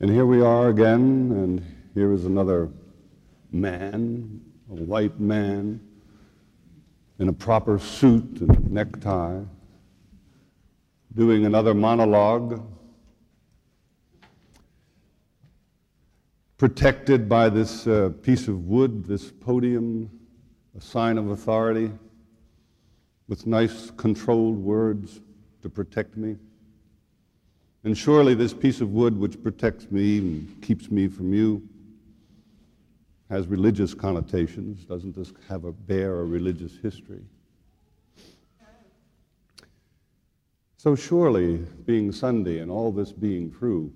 And here we are again, and here is another man, a white man, in a proper suit and necktie, doing another monologue, protected by this uh, piece of wood, this podium, a sign of authority, with nice controlled words to protect me. And surely this piece of wood which protects me and keeps me from you has religious connotations. Doesn't this have a bear a religious history? So surely, being Sunday and all this being true,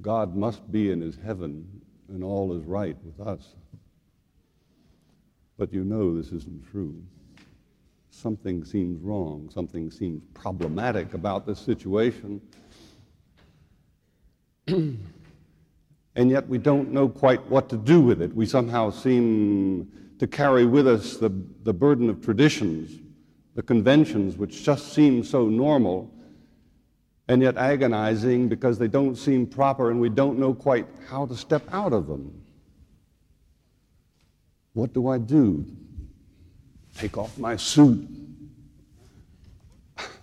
God must be in his heaven and all is right with us. But you know this isn't true something seems wrong, something seems problematic about this situation. and yet we don't know quite what to do with it. We somehow seem to carry with us the, the burden of traditions, the conventions, which just seem so normal and yet agonizing because they don't seem proper and we don't know quite how to step out of them. What do I do? take off my suit.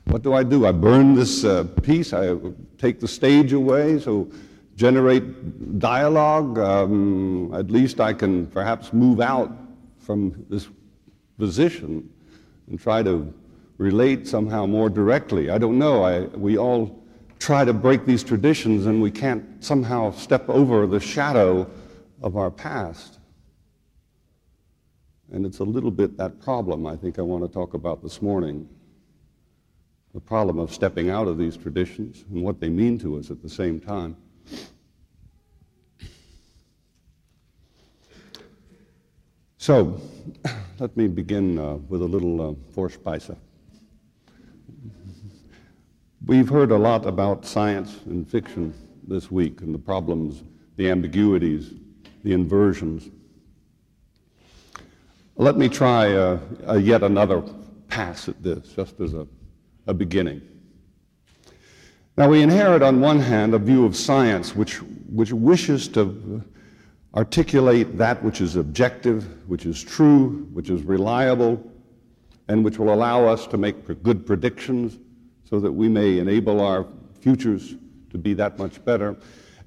What do I do? I burn this uh, piece, I take the stage away, so generate dialogue. Um, at least I can perhaps move out from this position and try to relate somehow more directly. I don't know. I, we all try to break these traditions and we can't somehow step over the shadow of our past. And it's a little bit that problem I think I want to talk about this morning the problem of stepping out of these traditions and what they mean to us at the same time. So, let me begin uh, with a little uh, Vorspeise. We've heard a lot about science and fiction this week and the problems, the ambiguities, the inversions. Let me try uh, yet another pass at this, just as a, a beginning. Now, we inherit, on one hand, a view of science which, which wishes to articulate that which is objective, which is true, which is reliable, and which will allow us to make good predictions so that we may enable our futures to be that much better.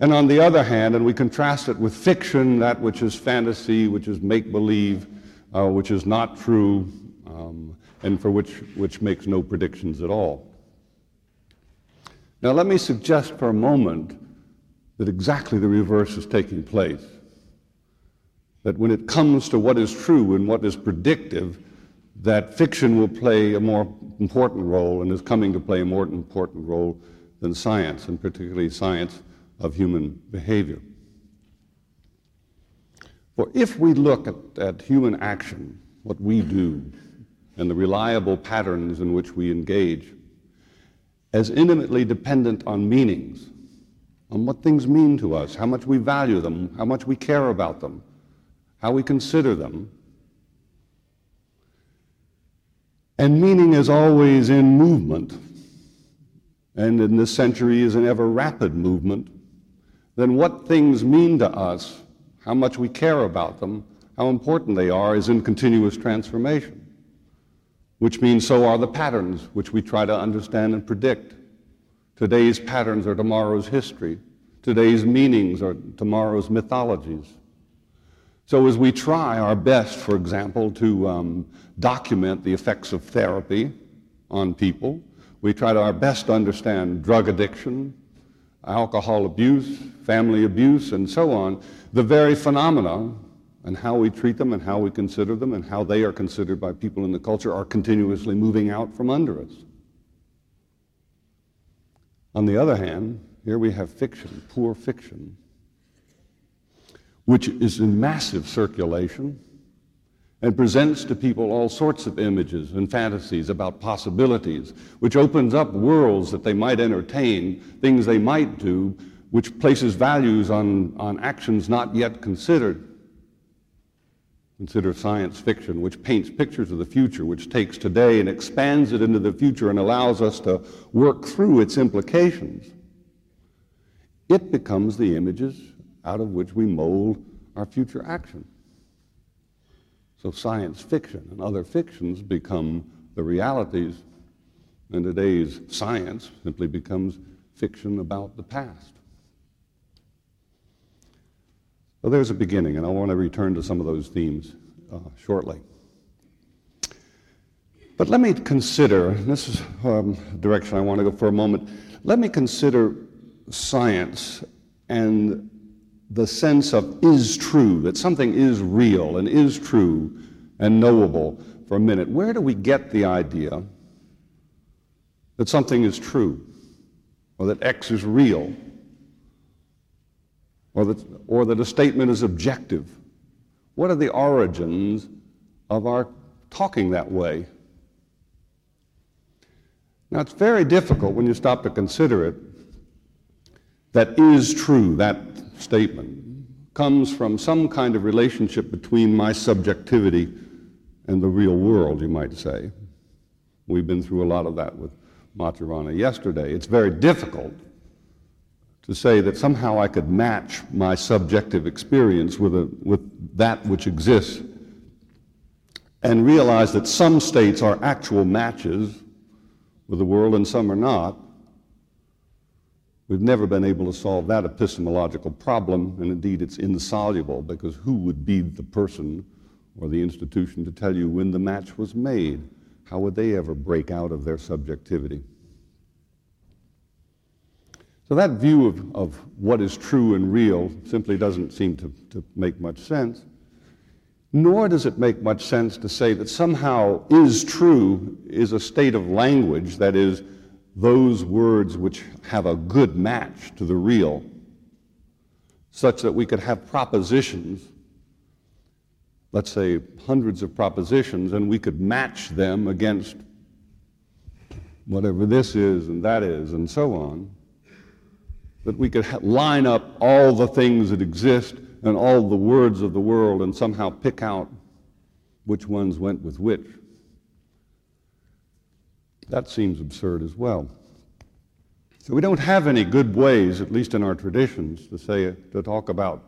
And on the other hand, and we contrast it with fiction, that which is fantasy, which is make believe, uh, which is not true um, and for which, which makes no predictions at all. Now, let me suggest for a moment that exactly the reverse is taking place. That when it comes to what is true and what is predictive, that fiction will play a more important role and is coming to play a more important role than science, and particularly science of human behavior. For if we look at, at human action, what we do, and the reliable patterns in which we engage, as intimately dependent on meanings, on what things mean to us, how much we value them, how much we care about them, how we consider them. And meaning is always in movement, and in this century is an ever rapid movement, then what things mean to us how much we care about them, how important they are, is in continuous transformation, which means so are the patterns which we try to understand and predict. Today's patterns are tomorrow's history. Today's meanings are tomorrow's mythologies. So, as we try our best, for example, to um, document the effects of therapy on people, we try to our best to understand drug addiction, alcohol abuse, family abuse, and so on, the very phenomena and how we treat them and how we consider them and how they are considered by people in the culture are continuously moving out from under us. On the other hand, here we have fiction, poor fiction, which is in massive circulation and presents to people all sorts of images and fantasies about possibilities, which opens up worlds that they might entertain, things they might do, which places values on, on actions not yet considered. Consider science fiction, which paints pictures of the future, which takes today and expands it into the future and allows us to work through its implications. it becomes the images out of which we mold our future action. So science fiction and other fictions become the realities, and today's science simply becomes fiction about the past. So there's a beginning, and I want to return to some of those themes uh, shortly. But let me consider this is um, direction I want to go for a moment. Let me consider science and the sense of is true, that something is real and is true and knowable for a minute. Where do we get the idea that something is true, or that X is real, or that, or that a statement is objective? What are the origins of our talking that way? Now, it's very difficult when you stop to consider it that is true, that statement, comes from some kind of relationship between my subjectivity and the real world, you might say. We've been through a lot of that with Maturana yesterday. It's very difficult to say that somehow I could match my subjective experience with, a, with that which exists and realize that some states are actual matches with the world and some are not. We've never been able to solve that epistemological problem, and indeed it's insoluble because who would be the person or the institution to tell you when the match was made? How would they ever break out of their subjectivity? So that view of, of what is true and real simply doesn't seem to, to make much sense. Nor does it make much sense to say that somehow is true is a state of language that is those words which have a good match to the real, such that we could have propositions, let's say hundreds of propositions, and we could match them against whatever this is and that is and so on. That we could line up all the things that exist and all the words of the world and somehow pick out which ones went with which. That seems absurd as well. So we don't have any good ways, at least in our traditions, to say to talk about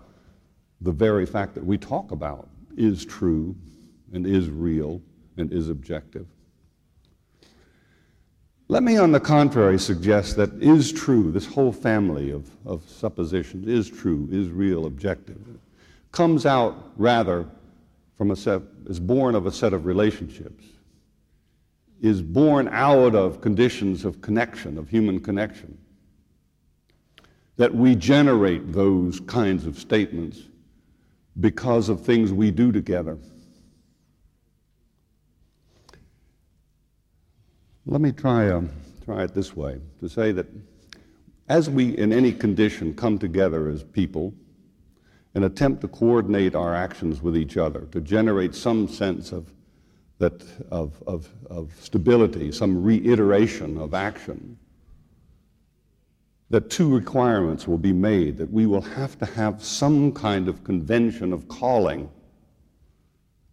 the very fact that we talk about is true and is real and is objective. Let me, on the contrary, suggest that is true, this whole family of, of suppositions is true, is real, objective, comes out rather from a set, is born of a set of relationships, is born out of conditions of connection, of human connection. That we generate those kinds of statements because of things we do together. Let me try, um, try it this way to say that as we, in any condition, come together as people and attempt to coordinate our actions with each other, to generate some sense of, that, of, of, of stability, some reiteration of action, that two requirements will be made that we will have to have some kind of convention of calling,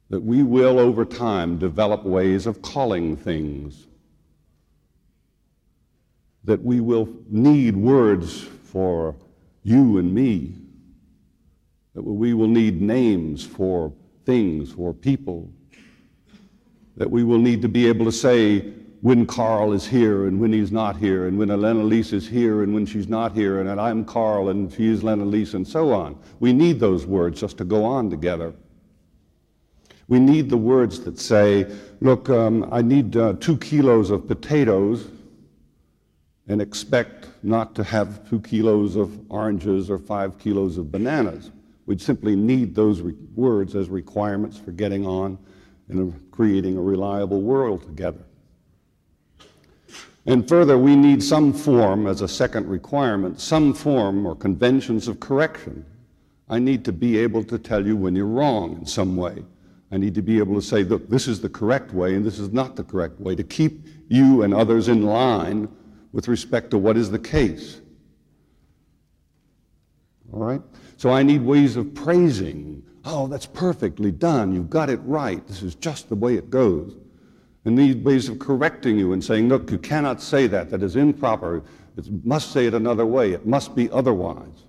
that we will over time develop ways of calling things that we will need words for you and me, that we will need names for things, for people, that we will need to be able to say when Carl is here and when he's not here, and when Elena Lise is here and when she's not here, and I'm Carl and she is Lena Lise, and so on. We need those words just to go on together. We need the words that say, look, um, I need uh, two kilos of potatoes and expect not to have two kilos of oranges or five kilos of bananas. We'd simply need those re- words as requirements for getting on and creating a reliable world together. And further, we need some form, as a second requirement, some form or conventions of correction. I need to be able to tell you when you're wrong in some way. I need to be able to say, look, this is the correct way and this is not the correct way, to keep you and others in line with respect to what is the case. All right? So I need ways of praising. Oh, that's perfectly done. You've got it right. This is just the way it goes. And need ways of correcting you and saying, look, you cannot say that. That is improper. It must say it another way. It must be otherwise.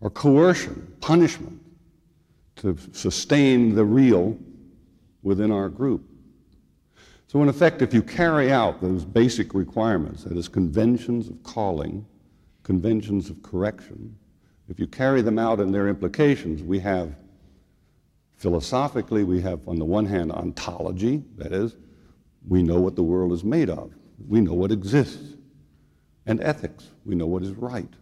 Or coercion, punishment, to sustain the real within our group. So, in effect, if you carry out those basic requirements, that is, conventions of calling, conventions of correction, if you carry them out in their implications, we have philosophically, we have, on the one hand, ontology, that is, we know what the world is made of, we know what exists, and ethics, we know what is right.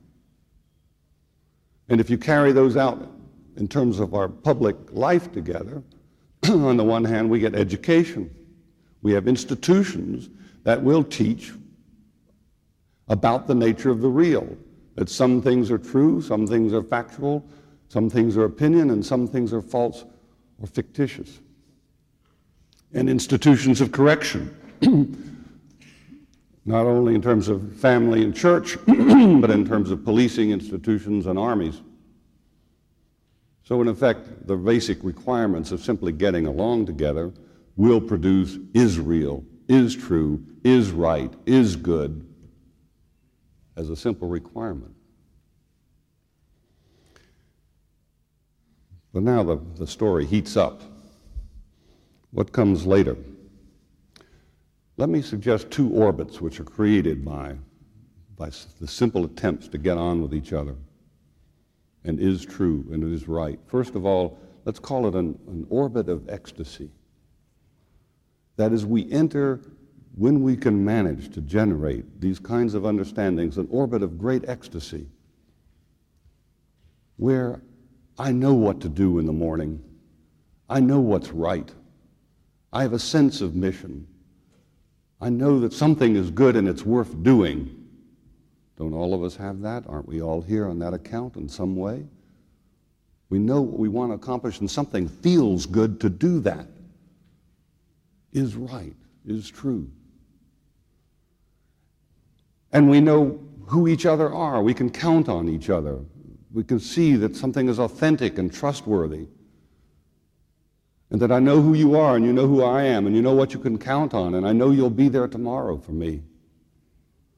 And if you carry those out in terms of our public life together, on the one hand, we get education. We have institutions that will teach about the nature of the real, that some things are true, some things are factual, some things are opinion, and some things are false or fictitious. And institutions of correction, not only in terms of family and church, but in terms of policing institutions and armies. So, in effect, the basic requirements of simply getting along together will produce is real, is true, is right, is good as a simple requirement. But now the, the story heats up. What comes later? Let me suggest two orbits which are created by, by the simple attempts to get on with each other and is true and it is right. First of all, let's call it an, an orbit of ecstasy. That is, we enter, when we can manage to generate these kinds of understandings, an orbit of great ecstasy where I know what to do in the morning. I know what's right. I have a sense of mission. I know that something is good and it's worth doing. Don't all of us have that? Aren't we all here on that account in some way? We know what we want to accomplish, and something feels good to do that. Is right, is true. And we know who each other are. We can count on each other. We can see that something is authentic and trustworthy. And that I know who you are, and you know who I am, and you know what you can count on, and I know you'll be there tomorrow for me.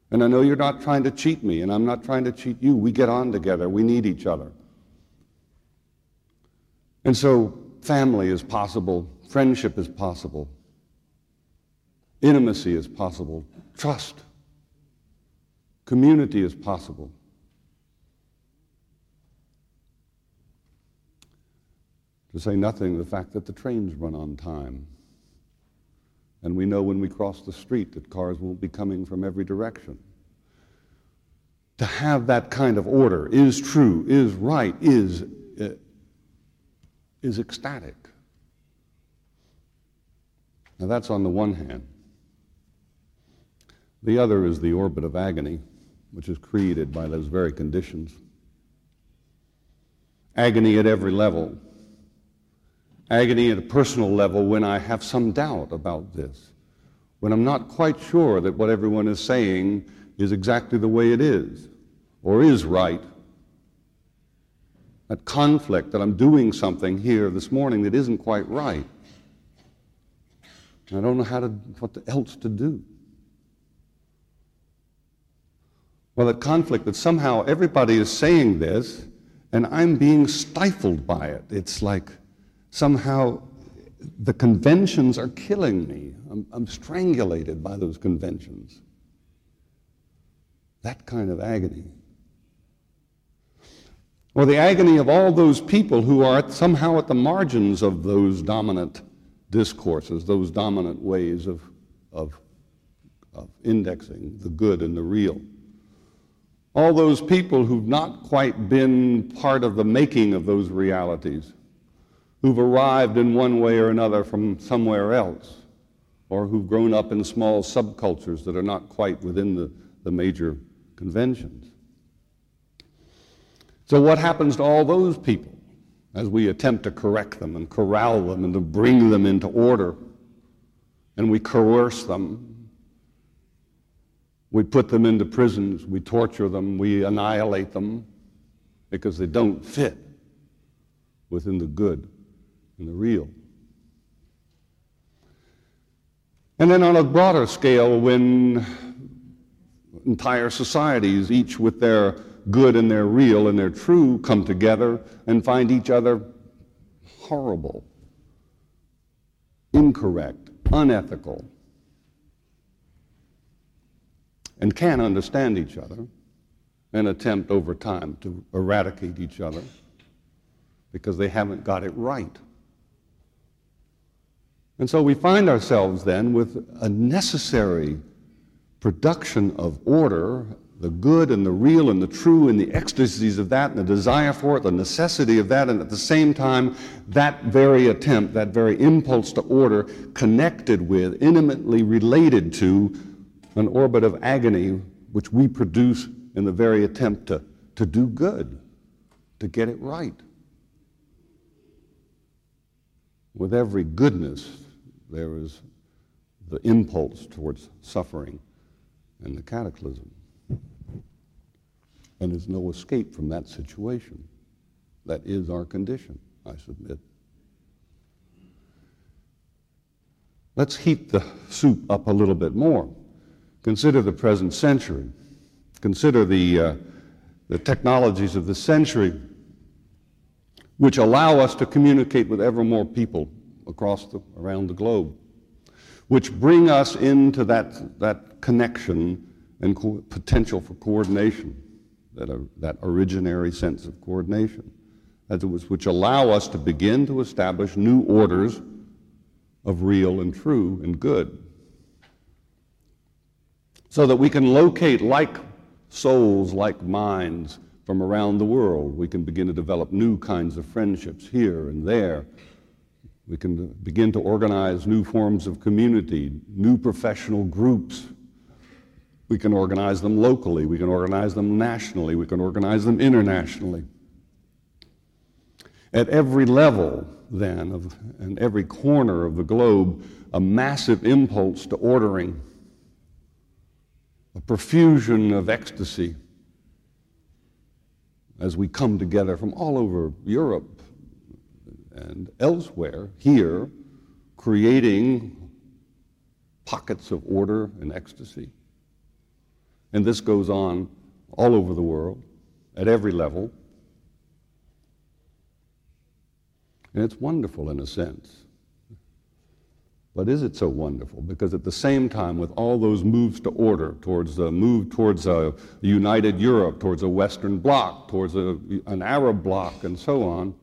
And I know you're not trying to cheat me, and I'm not trying to cheat you. We get on together, we need each other. And so, family is possible, friendship is possible, intimacy is possible, trust, community is possible. To say nothing of the fact that the trains run on time. And we know when we cross the street that cars won't be coming from every direction. To have that kind of order is true, is right, is, uh, is ecstatic. Now, that's on the one hand. The other is the orbit of agony, which is created by those very conditions. Agony at every level agony at a personal level when I have some doubt about this, when I'm not quite sure that what everyone is saying is exactly the way it is or is right. That conflict that I'm doing something here this morning that isn't quite right. I don't know how to, what else to do. Well, that conflict that somehow everybody is saying this and I'm being stifled by it. It's like, somehow the conventions are killing me. I'm, I'm, strangulated by those conventions. That kind of agony. Or the agony of all those people who are somehow at the margins of those dominant discourses, those dominant ways of, of, of indexing the good and the real. All those people who've not quite been part of the making of those realities who've arrived in one way or another from somewhere else, or who've grown up in small subcultures that are not quite within the, the major conventions. So, what happens to all those people as we attempt to correct them and corral them and to bring them into order? And we coerce them. We put them into prisons. We torture them. We annihilate them because they don't fit within the good and the real. And then on a broader scale, when entire societies, each with their good and their real and their true, come together and find each other horrible, incorrect, unethical, and can understand each other and attempt over time to eradicate each other because they haven't got it right. And so we find ourselves then with a necessary production of order, the good and the real and the true and the ecstasies of that and the desire for it, the necessity of that, and at the same time, that very attempt, that very impulse to order connected with, intimately related to an orbit of agony which we produce in the very attempt to, to do good, to get it right. With every goodness, there is the impulse towards suffering and the cataclysm. And there's no escape from that situation. That is our condition, I submit. Let's heat the soup up a little bit more. Consider the present century. Consider the, uh, the technologies of the century which allow us to communicate with ever more people across the, around the globe, which bring us into that, that connection and co- potential for coordination, that, uh, that originary sense of coordination, as it was, which allow us to begin to establish new orders of real and true and good. So that we can locate like souls, like minds from around the world. We can begin to develop new kinds of friendships here and there we can begin to organize new forms of community, new professional groups. We can organize them locally, we can organize them nationally, we can organize them internationally. At every level, then, of, and every corner of the globe, a massive impulse to ordering, a profusion of ecstasy as we come together from all over Europe, and elsewhere, here, creating pockets of order and ecstasy. And this goes on all over the world, at every level. And it's wonderful in a sense. But is it so wonderful? Because at the same time, with all those moves to order, towards the move towards uh, a united Europe, towards a Western bloc, towards a, an Arab bloc, and so on,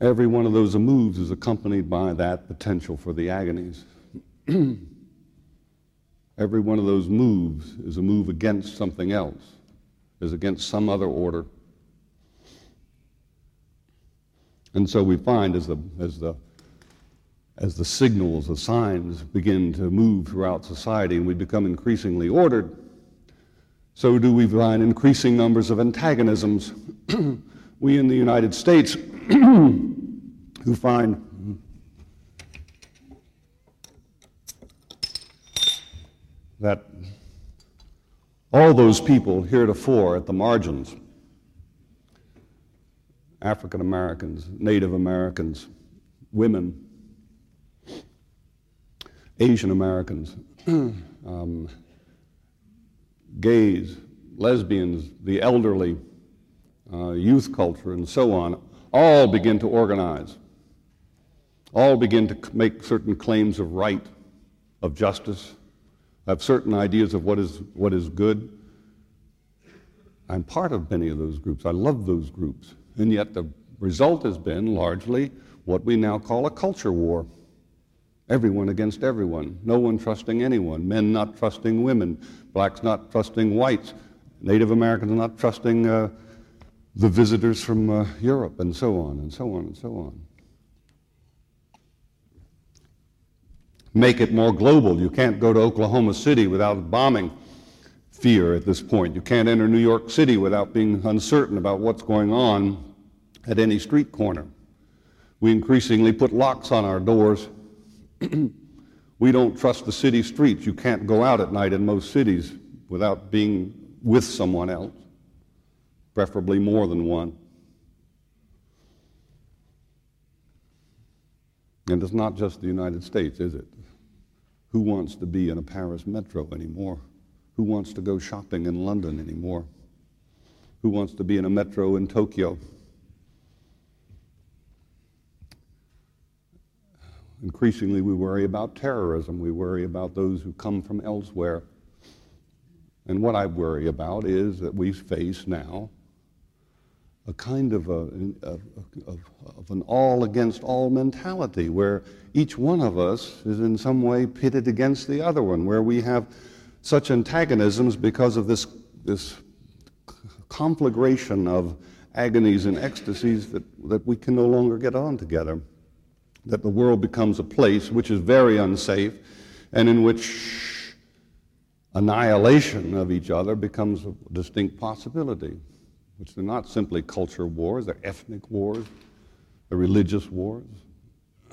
Every one of those moves is accompanied by that potential for the agonies. Every one of those moves is a move against something else, is against some other order. And so we find as the, as the, as the signals, the signs begin to move throughout society and we become increasingly ordered, so do we find increasing numbers of antagonisms. we in the United States who find that all those people heretofore at the margins African Americans, Native Americans, women, Asian Americans, um, gays, lesbians, the elderly, uh, youth culture, and so on, all begin to organize, all begin to make certain claims of right, of justice, have certain ideas of what is, what is good. I'm part of many of those groups. I love those groups. And yet the result has been largely what we now call a culture war. Everyone against everyone, no one trusting anyone, men not trusting women, blacks not trusting whites, Native Americans not trusting uh, the visitors from uh, Europe, and so on, and so on, and so on. Make it more global. You can't go to Oklahoma City without bombing fear at this point. You can't enter New York City without being uncertain about what's going on at any street corner. We increasingly put locks on our doors. we don't trust the city streets. You can't go out at night in most cities without being with someone else preferably more than one. And it's not just the United States, is it? Who wants to be in a Paris metro anymore? Who wants to go shopping in London anymore? Who wants to be in a metro in Tokyo? Increasingly, we worry about terrorism. We worry about those who come from elsewhere. And what I worry about is that we face now a kind of, a, of, an all against all mentality where each one of us is in some way pitted against the other one, where we have such antagonisms because of this, this conflagration of agonies and ecstasies that, that we can no longer get on together. That the world becomes a place which is very unsafe and in which annihilation of each other becomes a distinct possibility which are not simply culture wars, they're ethnic wars, they're religious wars.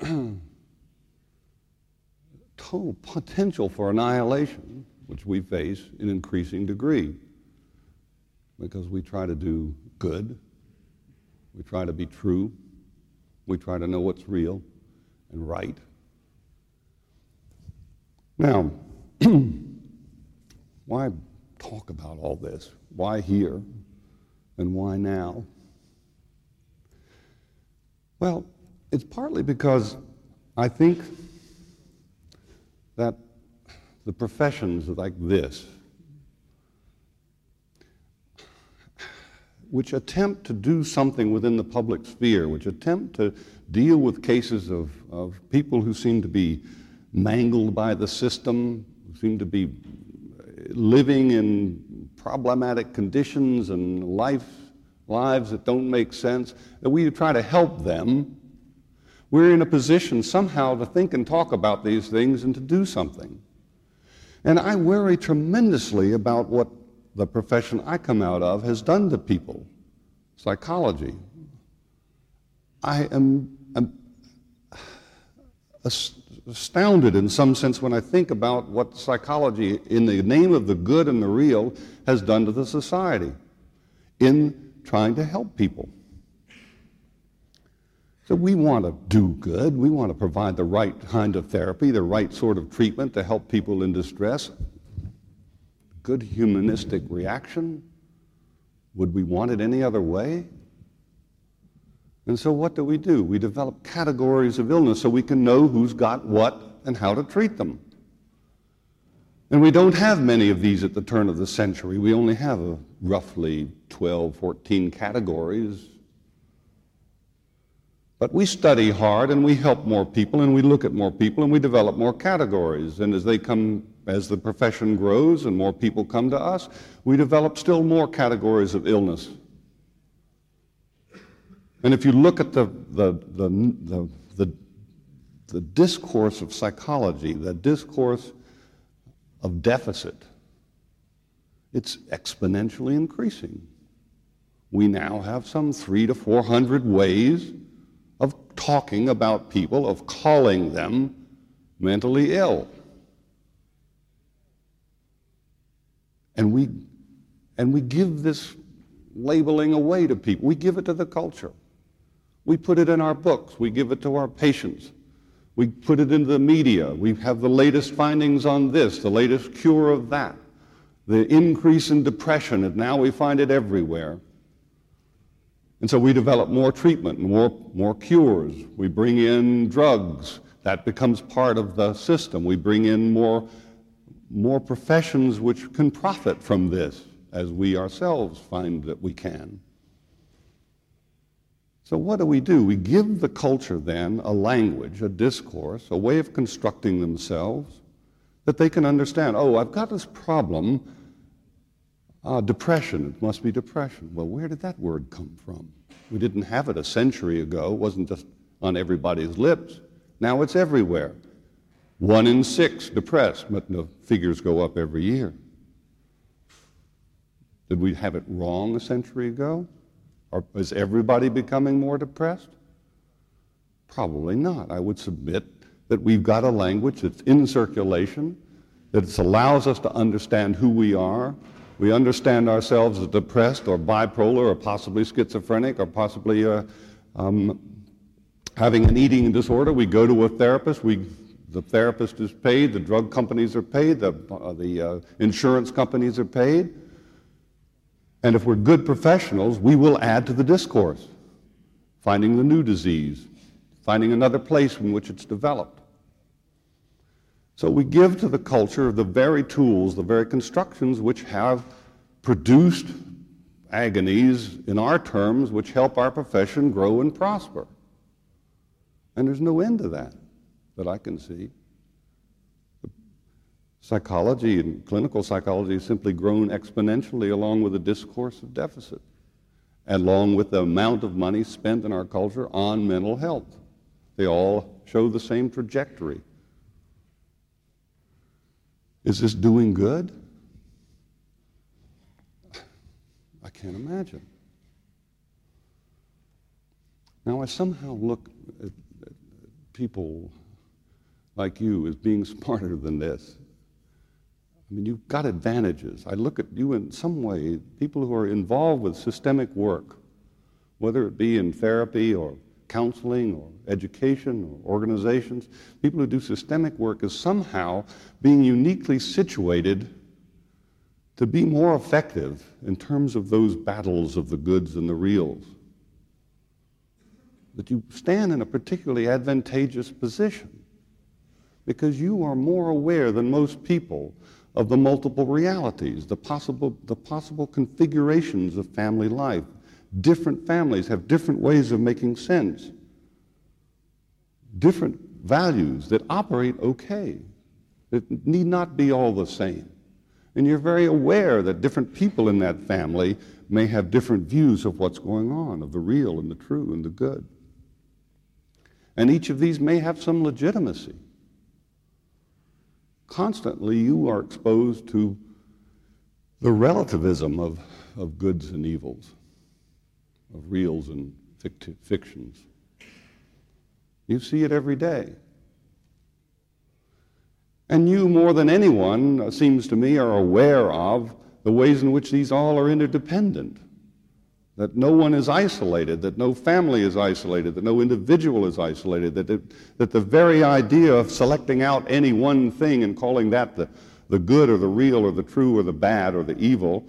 Total potential for annihilation, which we face in increasing degree because we try to do good, we try to be true, we try to know what's real and right. Now, why talk about all this? Why here? And why now? Well, it's partly because I think that the professions like this, which attempt to do something within the public sphere, which attempt to deal with cases of, of people who seem to be mangled by the system, who seem to be living in problematic conditions and life, lives that don't make sense, that we try to help them, we're in a position somehow to think and talk about these things and to do something. And I worry tremendously about what the profession I come out of has done to people psychology. I am, am astounded in some sense when I think about what psychology, in the name of the good and the real, has done to the society in trying to help people. So we want to do good. We want to provide the right kind of therapy, the right sort of treatment to help people in distress. Good humanistic reaction. Would we want it any other way? And so what do we do? We develop categories of illness so we can know who's got what and how to treat them. And we don't have many of these at the turn of the century. We only have a roughly 12, 14 categories. But we study hard and we help more people and we look at more people and we develop more categories. And as they come, as the profession grows and more people come to us, we develop still more categories of illness and if you look at the, the, the, the, the, discourse of psychology, the discourse of deficit, it's exponentially increasing. We now have some three to four hundred ways of talking about people, of calling them mentally ill. And we, and we give this labeling away to people. We give it to the culture. We put it in our books. We give it to our patients. We put it into the media. We have the latest findings on this, the latest cure of that, the increase in depression, and now we find it everywhere. And so we develop more treatment, and more, more cures. We bring in drugs. That becomes part of the system. We bring in more, more professions which can profit from this, as we ourselves find that we can. So, what do we do? We give the culture then a language, a discourse, a way of constructing themselves that they can understand. Oh, I've got this problem, uh, depression. It must be depression. Well, where did that word come from? We didn't have it a century ago. It wasn't just on everybody's lips. Now it's everywhere. One in six depressed, but the figures go up every year. Did we have it wrong a century ago? Or is everybody becoming more depressed? Probably not. I would submit that we've got a language that's in circulation, that allows us to understand who we are. We understand ourselves as depressed or bipolar or possibly schizophrenic or possibly uh, um, having an eating disorder. We go to a therapist. We The therapist is paid, the drug companies are paid, the, uh, the uh, insurance companies are paid. And if we're good professionals, we will add to the discourse, finding the new disease, finding another place in which it's developed. So we give to the culture the very tools, the very constructions which have produced agonies in our terms which help our profession grow and prosper. And there's no end to that that I can see. Psychology and clinical psychology has simply grown exponentially along with the discourse of deficit, along with the amount of money spent in our culture on mental health. They all show the same trajectory. Is this doing good? I can't imagine. Now, I somehow look at, people like you as being smarter than this. I mean, you've got advantages. I look at you in some way, people who are involved with systemic work, whether it be in therapy or counseling or education or organizations, people who do systemic work is somehow being uniquely situated to be more effective in terms of those battles of the goods and the reals. That you stand in a particularly advantageous position because you are more aware than most people of the multiple realities, the possible, the possible configurations of family life, Different families have different ways of making sense, different values that operate okay, that need not be all the same. And you're very aware that different people in that family may have different views of what's going on, of the real and the true and the good. And each of these may have some legitimacy. Constantly, you are exposed to the relativism of, of goods and evils of reals and fictions. You see it every day. And you, more than anyone, uh, seems to me, are aware of the ways in which these all are interdependent. That no one is isolated, that no family is isolated, that no individual is isolated, that, that the very idea of selecting out any one thing and calling that the, the good or the real or the true or the bad or the evil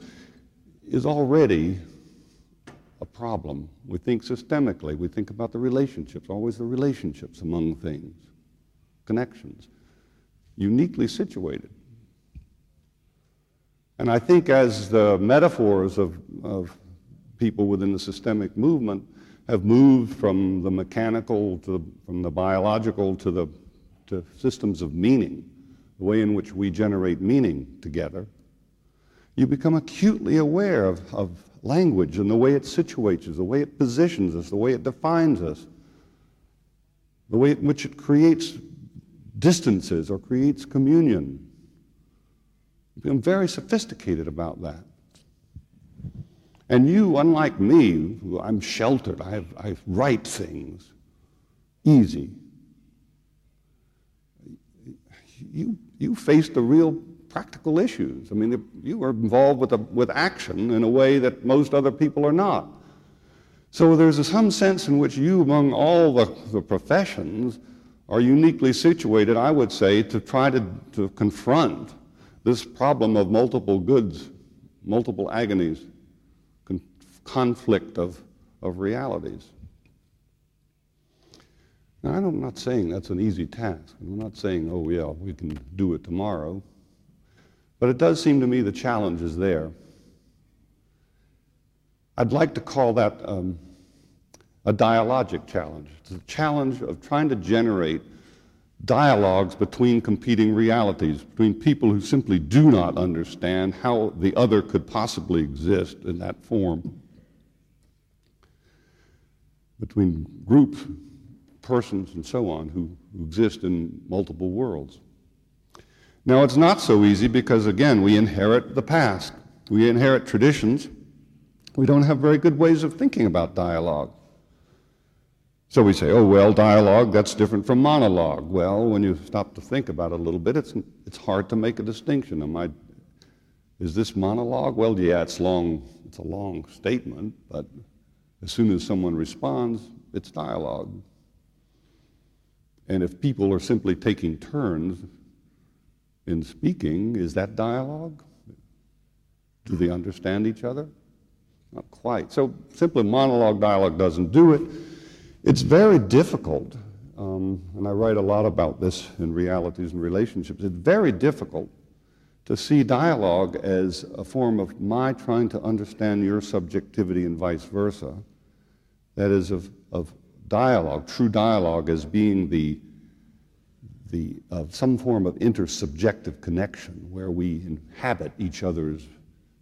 is already a problem. We think systemically. We think about the relationships, always the relationships among things, connections, uniquely situated. And I think as the metaphors of, of people within the systemic movement have moved from the mechanical to the, from the biological to the to systems of meaning, the way in which we generate meaning together, you become acutely aware of, of language and the way it situates us, the way it positions us, the way it defines us, the way in which it creates distances or creates communion. You become very sophisticated about that. And you, unlike me, who I'm sheltered, I, have, I write things easy. You, you face the real practical issues. I mean, you are involved with, a, with action in a way that most other people are not. So there's a, some sense in which you, among all the, the professions, are uniquely situated, I would say, to try to, to confront this problem of multiple goods, multiple agonies, conflict of, of realities. Now, I'm not saying that's an easy task. I'm not saying, oh, yeah, we can do it tomorrow. But it does seem to me the challenge is there. I'd like to call that um, a dialogic challenge. It's a challenge of trying to generate dialogues between competing realities, between people who simply do not understand how the other could possibly exist in that form, between groups, persons, and so on who, who exist in multiple worlds. Now, it's not so easy because, again, we inherit the past. We inherit traditions. We don't have very good ways of thinking about dialogue. So we say, oh, well, dialogue, that's different from monologue. Well, when you stop to think about it a little bit, it's, it's hard to make a distinction. Am I, is this monologue? Well, yeah, it's long, it's a long statement, but as soon as someone responds, it's dialogue. And if people are simply taking turns in speaking, is that dialogue? Do they understand each other? Not quite. So simply monologue dialogue doesn't do it. It's very difficult, um, and I write a lot about this in realities and relationships. It's very difficult to see dialogue as a form of my trying to understand your subjectivity and vice versa. That is, of, of dialogue, true dialogue, as being the, the, uh, some form of intersubjective connection where we inhabit each other's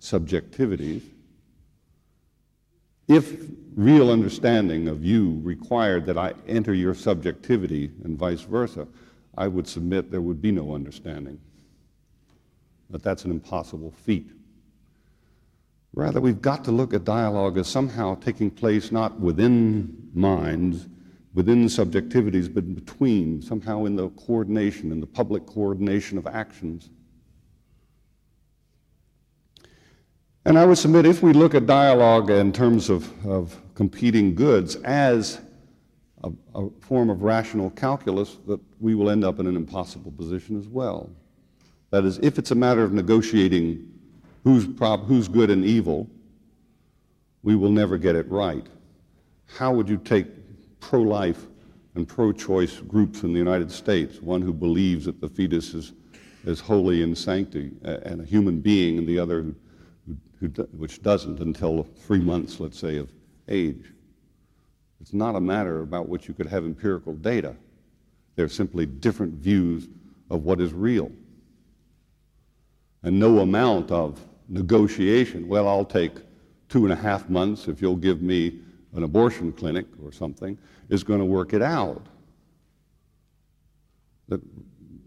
subjectivities. If real understanding of you required that I enter your subjectivity and vice versa, I would submit there would be no understanding. But that's an impossible feat. Rather, we've got to look at dialogue as somehow taking place not within minds, within subjectivities, but between, somehow in the coordination, in the public coordination of actions. And I would submit if we look at dialogue in terms of, of competing goods as a, a, form of rational calculus, that we will end up in an impossible position as well. That is, if it's a matter of negotiating who's, prob- who's good and evil, we will never get it right. How would you take pro life and pro choice groups in the United States, one who believes that the fetus is, is holy and sanctity and a human being, and the other who who, which doesn't until three months, let's say, of age. It's not a matter about which you could have empirical data. They're simply different views of what is real. And no amount of negotiation, well, I'll take two and a half months if you'll give me an abortion clinic or something, is going to work it out. That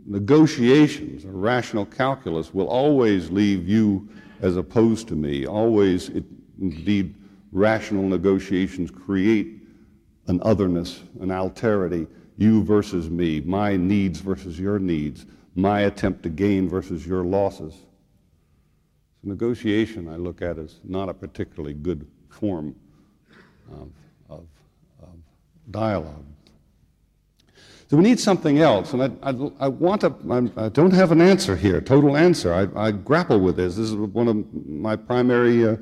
negotiations or rational calculus will always leave you as opposed to me. Always, it, indeed, rational negotiations create an otherness, an alterity, you versus me, my needs versus your needs, my attempt to gain versus your losses. So negotiation, I look at as not a particularly good form of, of, of dialogue. So we need something else, and I, I, I want to, I, I, don't have an answer here, total answer. I, grapple with this. This is one of my primary uh,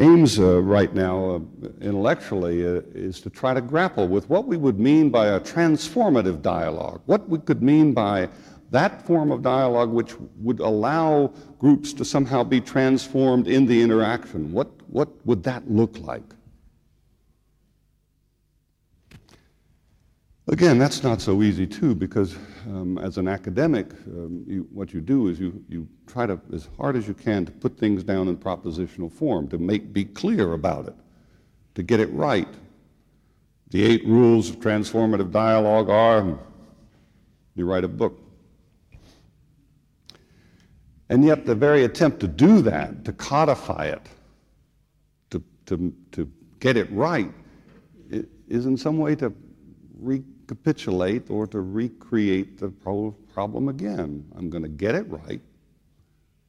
aims uh, right now, uh, intellectually, uh, is to try to grapple with what we would mean by a transformative dialogue, what we could mean by that form of dialogue which would allow groups to somehow be transformed in the interaction. What, what would that look like? Again, that's not so easy too, because um, as an academic, um, you, what you do is you, you try to, as hard as you can, to put things down in propositional form, to make be clear about it, to get it right. The eight rules of transformative dialogue are you write a book. And yet, the very attempt to do that, to codify it, to, to, to get it right, is in some way to recapitulate or to recreate the pro- problem again. I'm going to get it right.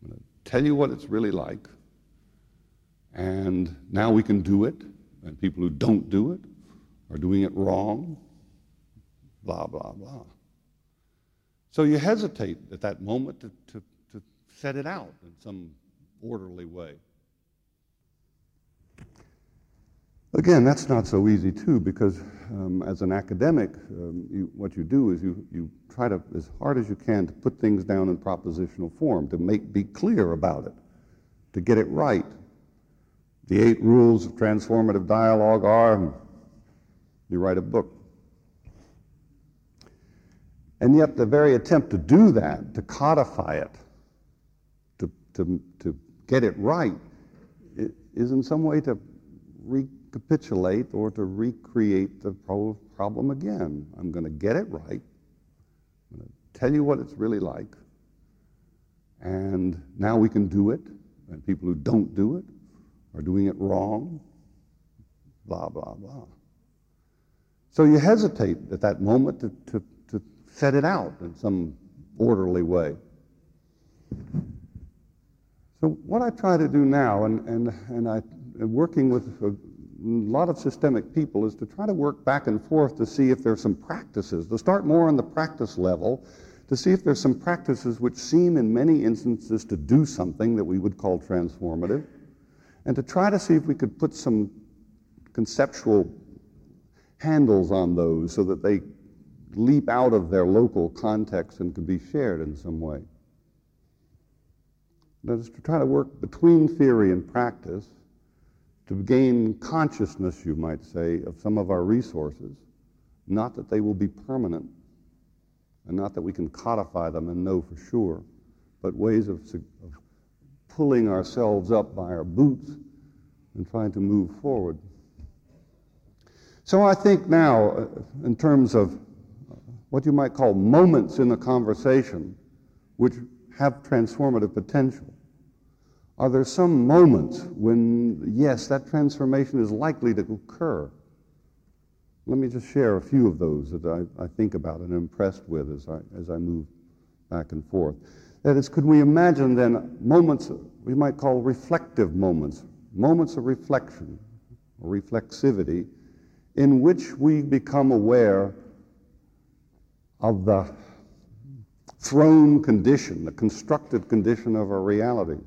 I'm going to tell you what it's really like. And now we can do it. And people who don't do it are doing it wrong. Blah, blah, blah. So you hesitate at that moment to, to set it out in some orderly way. Again, that's not so easy too, because um, as an academic, um, you, what you do is you, you try to, as hard as you can, to put things down in propositional form, to make be clear about it, to get it right. The eight rules of transformative dialogue are you write a book. And yet, the very attempt to do that, to codify it, to, to, get it right, is in some way to recapitulate or to recreate the problem again. I'm going to get it right. I'm going to tell you what it's really like. And now we can do it. And people who don't do it are doing it wrong. Blah, blah, blah. So you hesitate at that moment to, to, to set it out in some orderly way. So what I try to do now, and, and, and I, working with a lot of systemic people is to try to work back and forth to see if there's some practices, to start more on the practice level, to see if there's some practices which seem in many instances to do something that we would call transformative, and to try to see if we could put some conceptual handles on those so that they leap out of their local context and can be shared in some way. That is to try to work between theory and practice to gain consciousness, you might say, of some of our resources. Not that they will be permanent, and not that we can codify them and know for sure, but ways of, of pulling ourselves up by our boots and trying to move forward. So I think now, uh, in terms of uh, what you might call moments in a conversation which have transformative potential, are there some moments when, yes, that transformation is likely to occur? Let me just share a few of those that I, I think about and am impressed with as I, as I move back and forth. That is, could we imagine then moments we might call reflective moments, moments of reflection or reflexivity, in which we become aware of the thrown condition, the constructed condition of our realities,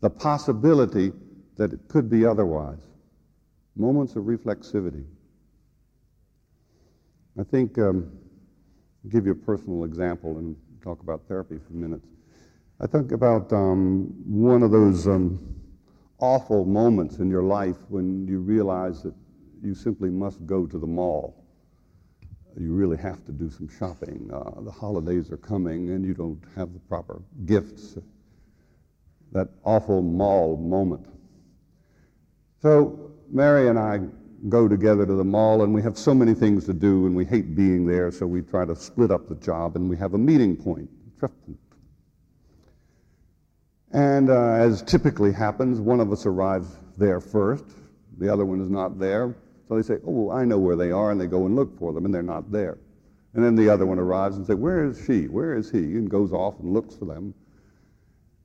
the possibility that it could be otherwise. Moments of reflexivity. I think, um, I'll give you a personal example and talk about therapy for minutes. I think about um, one of those um, awful moments in your life when you realize that you simply must go to the mall. You really have to do some shopping. Uh, the holidays are coming and you don't have the proper gifts. That awful mall moment. So, Mary and I go together to the mall and we have so many things to do and we hate being there, so we try to split up the job and we have a meeting point. And uh, as typically happens, one of us arrives there first, the other one is not there. So they say, Oh, I know where they are, and they go and look for them, and they're not there. And then the other one arrives and says, Where is she? Where is he? And goes off and looks for them.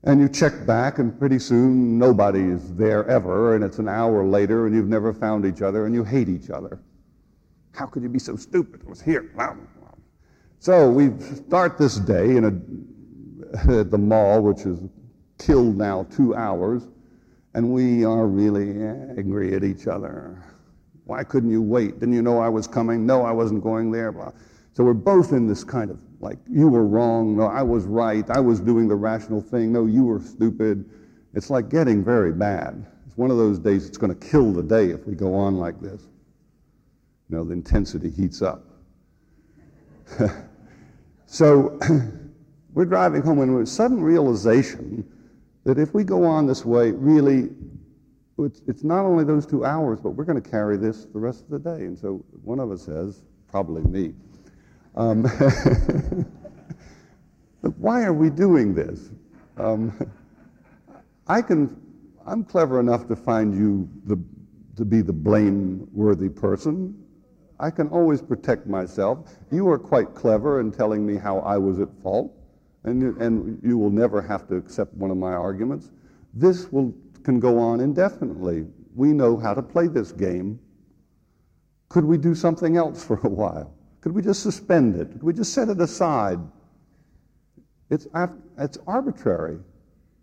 And you check back, and pretty soon nobody is there ever, and it's an hour later, and you've never found each other, and you hate each other. How could you be so stupid? It was here. So we start this day in a, at the mall, which has killed now two hours, and we are really angry at each other. Why couldn't you wait? Didn't you know I was coming? No, I wasn't going there. Blah. So we're both in this kind of like, you were wrong. No, I was right. I was doing the rational thing. No, you were stupid. It's like getting very bad. It's one of those days it's going to kill the day if we go on like this. You know, the intensity heats up. so we're driving home and a sudden realization that if we go on this way, really it's, it's not only those two hours, but we're going to carry this the rest of the day. And so one of us says, probably me, um, why are we doing this? Um, I can, I'm clever enough to find you the, to be the blameworthy person. I can always protect myself. You are quite clever in telling me how I was at fault, and, and you will never have to accept one of my arguments. This will can go on indefinitely. We know how to play this game. Could we do something else for a while? Could we just suspend it? Could we just set it aside? It's, it's arbitrary.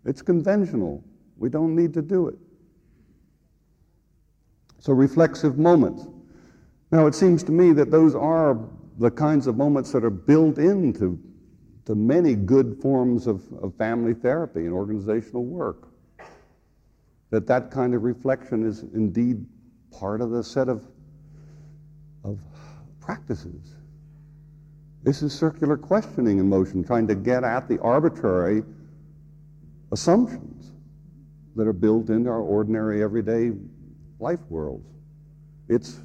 It's conventional. We don't need to do it. So, reflexive moments. Now, it seems to me that those are the kinds of moments that are built into to many good forms of, of family therapy and organizational work that that kind of reflection is indeed part of the set of, of practices. This is circular questioning in motion, trying to get at the arbitrary assumptions that are built into our ordinary, everyday life worlds. It's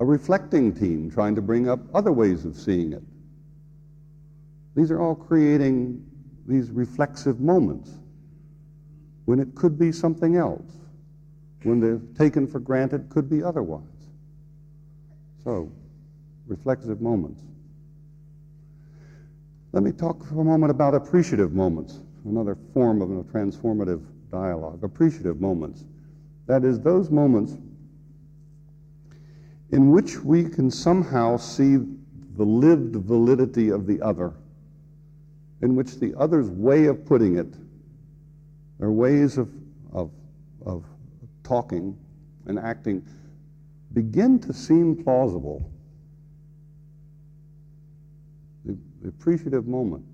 a reflecting team trying to bring up other ways of seeing it. These are all creating these reflexive moments when it could be something else, when they're taken for granted could be otherwise. So, reflexive moments. Let me talk for a moment about appreciative moments, another form of a transformative dialogue. Appreciative moments. That is, those moments in which we can somehow see the lived validity of the other, in which the other's way of putting it, their ways of, of, of talking and acting, begin to seem plausible. The, the appreciative moment.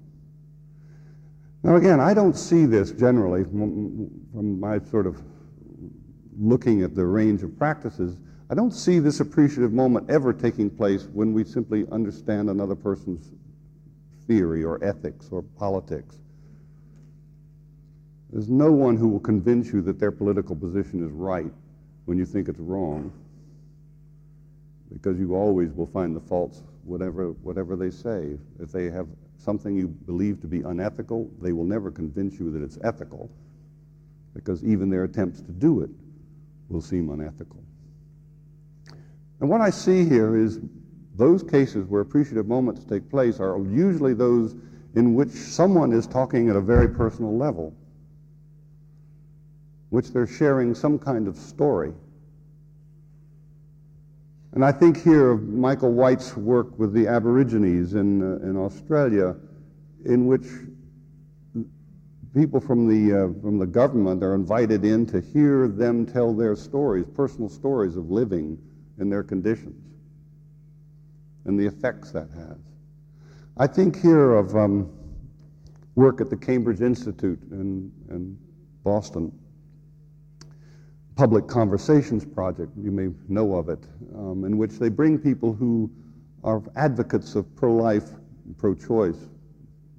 Now, again, I don't see this generally from, from my sort of looking at the range of practices. I don't see this appreciative moment ever taking place when we simply understand another person's theory or ethics or politics. There's no one who will convince you that their political position is right when you think it's wrong, because you always will find the faults whatever, whatever they say. If they have something you believe to be unethical, they will never convince you that it's ethical, because even their attempts to do it will seem unethical. And what I see here is those cases where appreciative moments take place are usually those in which someone is talking at a very personal level, which they're sharing some kind of story. And I think here of Michael White's work with the Aborigines in, uh, in Australia, in which people from the, uh, from the government are invited in to hear them tell their stories, personal stories of living in their conditions and the effects that has. I think here of um, work at the Cambridge Institute in, in Boston, Public Conversations Project, you may know of it, um, in which they bring people who are advocates of pro life and pro choice.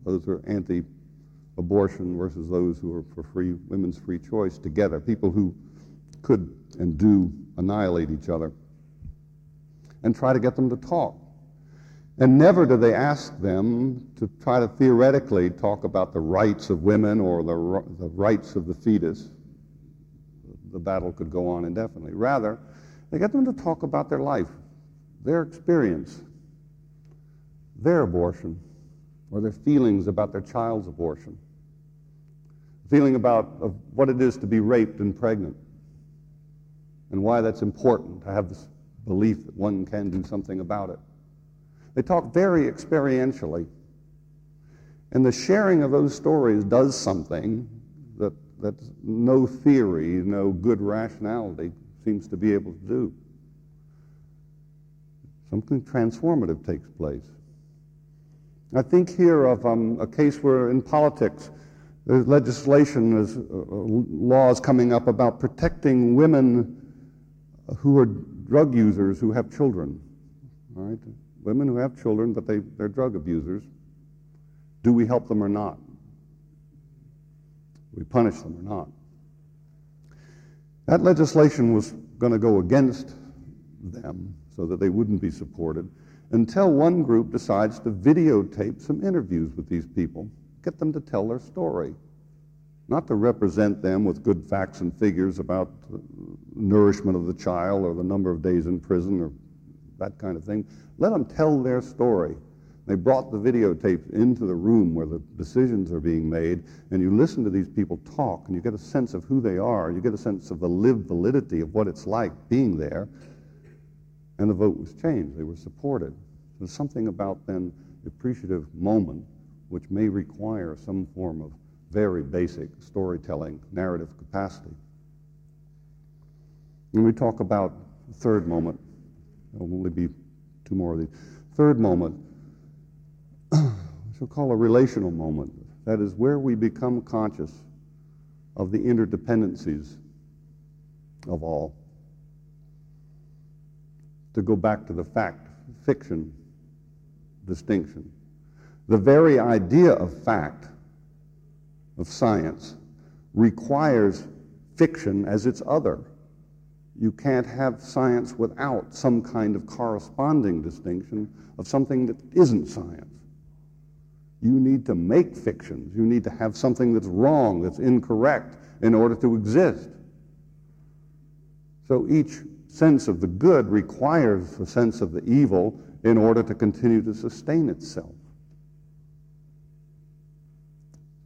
Those who are anti abortion versus those who are for free women's free choice together, people who could and do annihilate each other and try to get them to talk. And never do they ask them to try to theoretically talk about the rights of women or the, the rights of the fetus. The battle could go on indefinitely. Rather, they get them to talk about their life, their experience, their abortion, or their feelings about their child's abortion, feeling about what it is to be raped and pregnant, and why that's important to have this belief that one can do something about it. They talk very experientially. And the sharing of those stories does something that, that no theory, no good rationality seems to be able to do. Something transformative takes place. I think here of um, a case where in politics, there's legislation, there's uh, laws coming up about protecting women who are drug users who have children. All right? Women who have children, but they, they're drug abusers. Do we help them or not? We punish them or not? That legislation was going to go against them so that they wouldn't be supported until one group decides to videotape some interviews with these people, get them to tell their story not to represent them with good facts and figures about nourishment of the child or the number of days in prison or that kind of thing. Let them tell their story. They brought the videotapes into the room where the decisions are being made, and you listen to these people talk, and you get a sense of who they are. You get a sense of the lived validity of what it's like being there. And the vote was changed. They were supported. There's something about then the appreciative moment which may require some form of very basic storytelling, narrative capacity. When we talk about the third moment, there'll only be two more of these. Third moment, we'll call a relational moment. That is where we become conscious of the interdependencies of all. To go back to the fact fiction distinction. The very idea of fact of science requires fiction as its other. You can't have science without some kind of corresponding distinction of something that isn't science. You need to make fictions. You need to have something that's wrong, that's incorrect, in order to exist. So each sense of the good requires a sense of the evil in order to continue to sustain itself.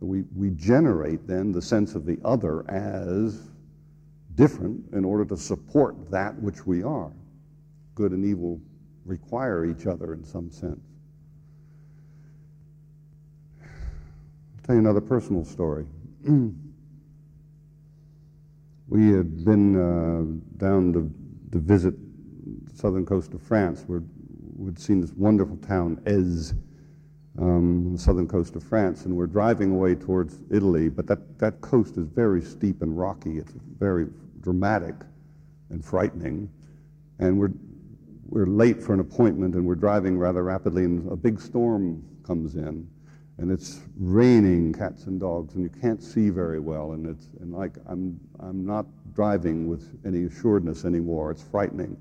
we, we generate then the sense of the other as different in order to support that which we are. good and evil require each other in some sense. Tell you another personal story. we had been uh, down to, to visit the southern coast of France. We'd seen this wonderful town, Eze, um, the southern coast of France, and we're driving away towards Italy, but that, that coast is very steep and rocky. It's very dramatic and frightening. And we're, we're late for an appointment, and we're driving rather rapidly, and a big storm comes in, and it's raining cats and dogs, and you can't see very well, and it's and like I'm I'm not driving with any assuredness anymore. It's frightening,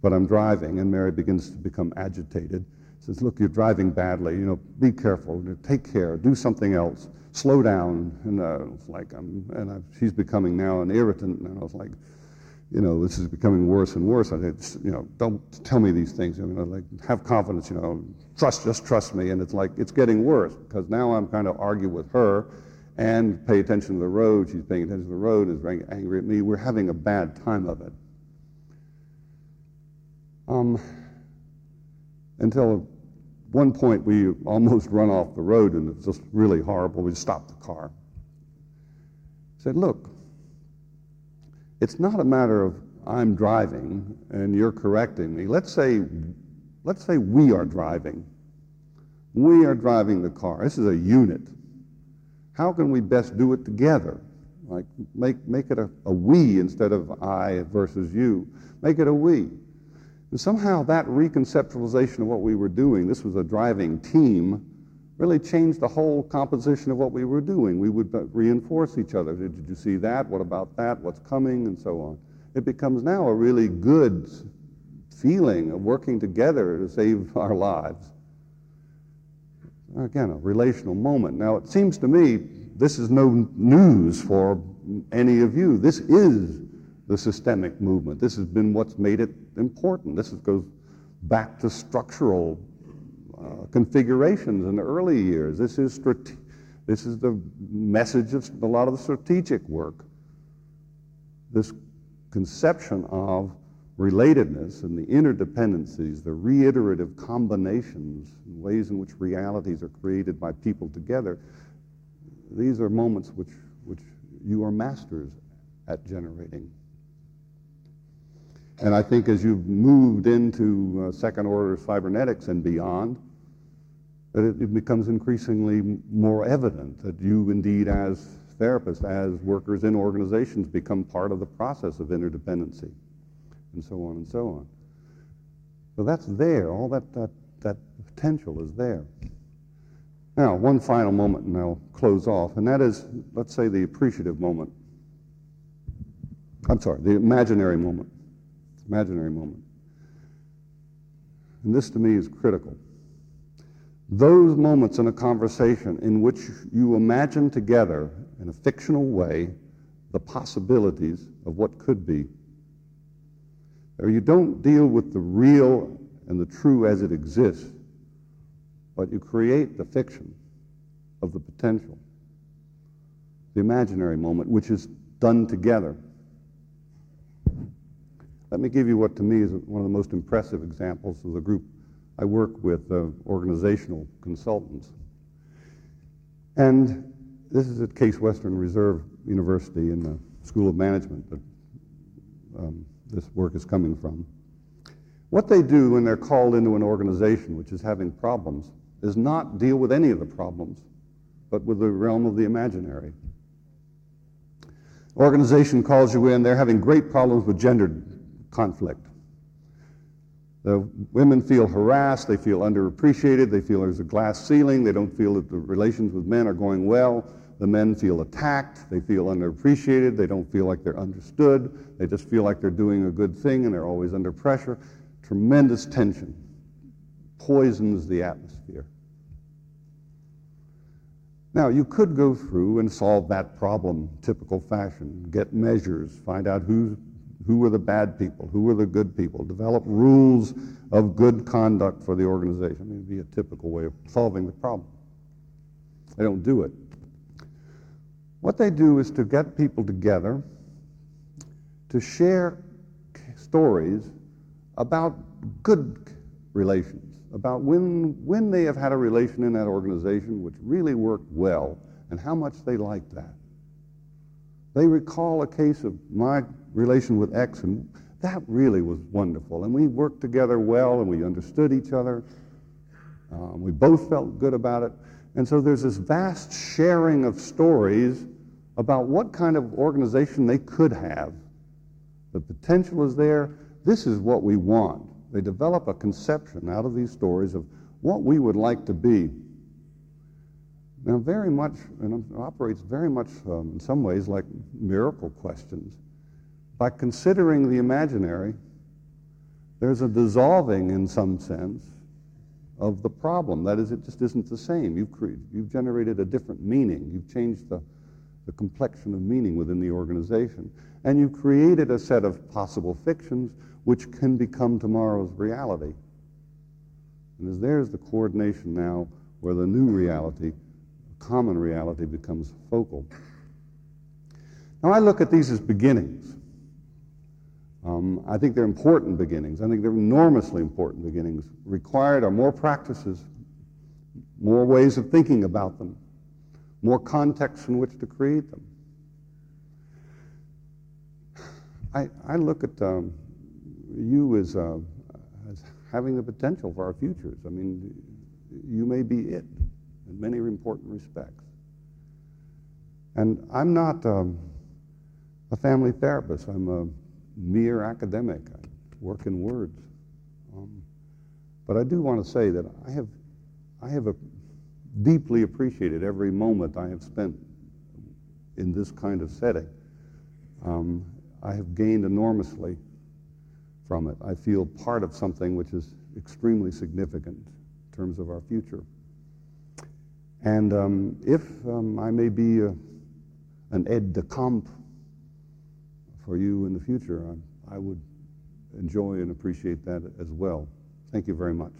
but I'm driving, and Mary begins to become agitated says, look, you're driving badly. You know, be careful. Take care. Do something else. Slow down. And uh, it's like, I'm, and I, she's becoming now an irritant. And I was like, you know, this is becoming worse and worse. I said, you know, don't tell me these things. You know, like, have confidence. You know, trust, just trust me. And it's like, it's getting worse because now I'm kind of argue with her and pay attention to the road. She's paying attention to the road, is very angry at me. We're having a bad time of it. Um, until one point we almost run off the road and it's just really horrible. We stopped the car. I said, look, it's not a matter of I'm driving and you're correcting me. Let's say, let's say we are driving. We are driving the car. This is a unit. How can we best do it together? Like make, make it a, a we instead of I versus you. Make it a we. And somehow that reconceptualization of what we were doing, this was a driving team, really changed the whole composition of what we were doing. We would uh, reinforce each other. Did you see that? What about that? What's coming? And so on. It becomes now a really good feeling of working together to save our lives. Again, a relational moment. Now, it seems to me this is no news for any of you. This is the systemic movement. This has been what's made it important. This goes back to structural uh, configurations in the early years. This is, strate- this is the message of a lot of the strategic work. This conception of relatedness and the interdependencies, the reiterative combinations, ways in which realities are created by people together, these are moments which, which you are masters at generating. And I think as you've moved into uh, second order cybernetics and beyond, that it, it, becomes increasingly more evident that you indeed as therapists, as workers in organizations, become part of the process of interdependency, and so on and so on. So that's there. All that, that, that potential is there. Now, one final moment, and I'll close off, and that is, let's say, the appreciative moment. I'm sorry, the imaginary moment imaginary moment. And this to me is critical. Those moments in a conversation in which you imagine together in a fictional way the possibilities of what could be. Or you don't deal with the real and the true as it exists, but you create the fiction of the potential, the imaginary moment, which is done together. Let me give you what to me is one of the most impressive examples of the group I work with, uh, organizational consultants. And this is at Case Western Reserve University in the School of Management that um, this work is coming from. What they do when they're called into an organization which is having problems is not deal with any of the problems, but with the realm of the imaginary. Organization calls you in, they're having great problems with gender conflict. The women feel harassed, they feel underappreciated, they feel there's a glass ceiling, they don't feel that the relations with men are going well. The men feel attacked, they feel underappreciated, they don't feel like they're understood, they just feel like they're doing a good thing and they're always under pressure. Tremendous tension poisons the atmosphere. Now, you could go through and solve that problem typical fashion, get measures, find out who's who were the bad people? Who were the good people? Develop rules of good conduct for the organization. I mean, it'd be a typical way of solving the problem. They don't do it. What they do is to get people together to share stories about good relations, about when, when they have had a relation in that organization which really worked well and how much they liked that. They recall a case of my relation with X, and that really was wonderful. And we worked together well, and we understood each other. Um, we both felt good about it. And so there's this vast sharing of stories about what kind of organization they could have. The potential is there. This is what we want. They develop a conception out of these stories of what we would like to be. Now, very much, and operates very much um, in some ways like miracle questions. By considering the imaginary, there's a dissolving, in some sense, of the problem. That is, it just isn't the same. You've, created, you've generated a different meaning. You've changed the, the complexion of meaning within the organization. And you've created a set of possible fictions which can become tomorrow's reality. And there's the coordination now where the new reality common reality becomes focal. Now, I look at these as beginnings. Um, I think they're important beginnings. I think they're enormously important beginnings. Required are more practices, more ways of thinking about them, more contexts in which to create them. I, I look at um, you as, uh, as having the potential for our futures. I mean, you may be it in many important respects. And I'm not um, a family therapist. I'm a mere academic. I work in words. Um, but I do want to say that I have, I have a, deeply appreciated every moment I have spent in this kind of setting. Um, I have gained enormously from it. I feel part of something which is extremely significant in terms of our future. And um, if um, I may be a, an aide de camp for you in the future, I, I would enjoy and appreciate that as well. Thank you very much.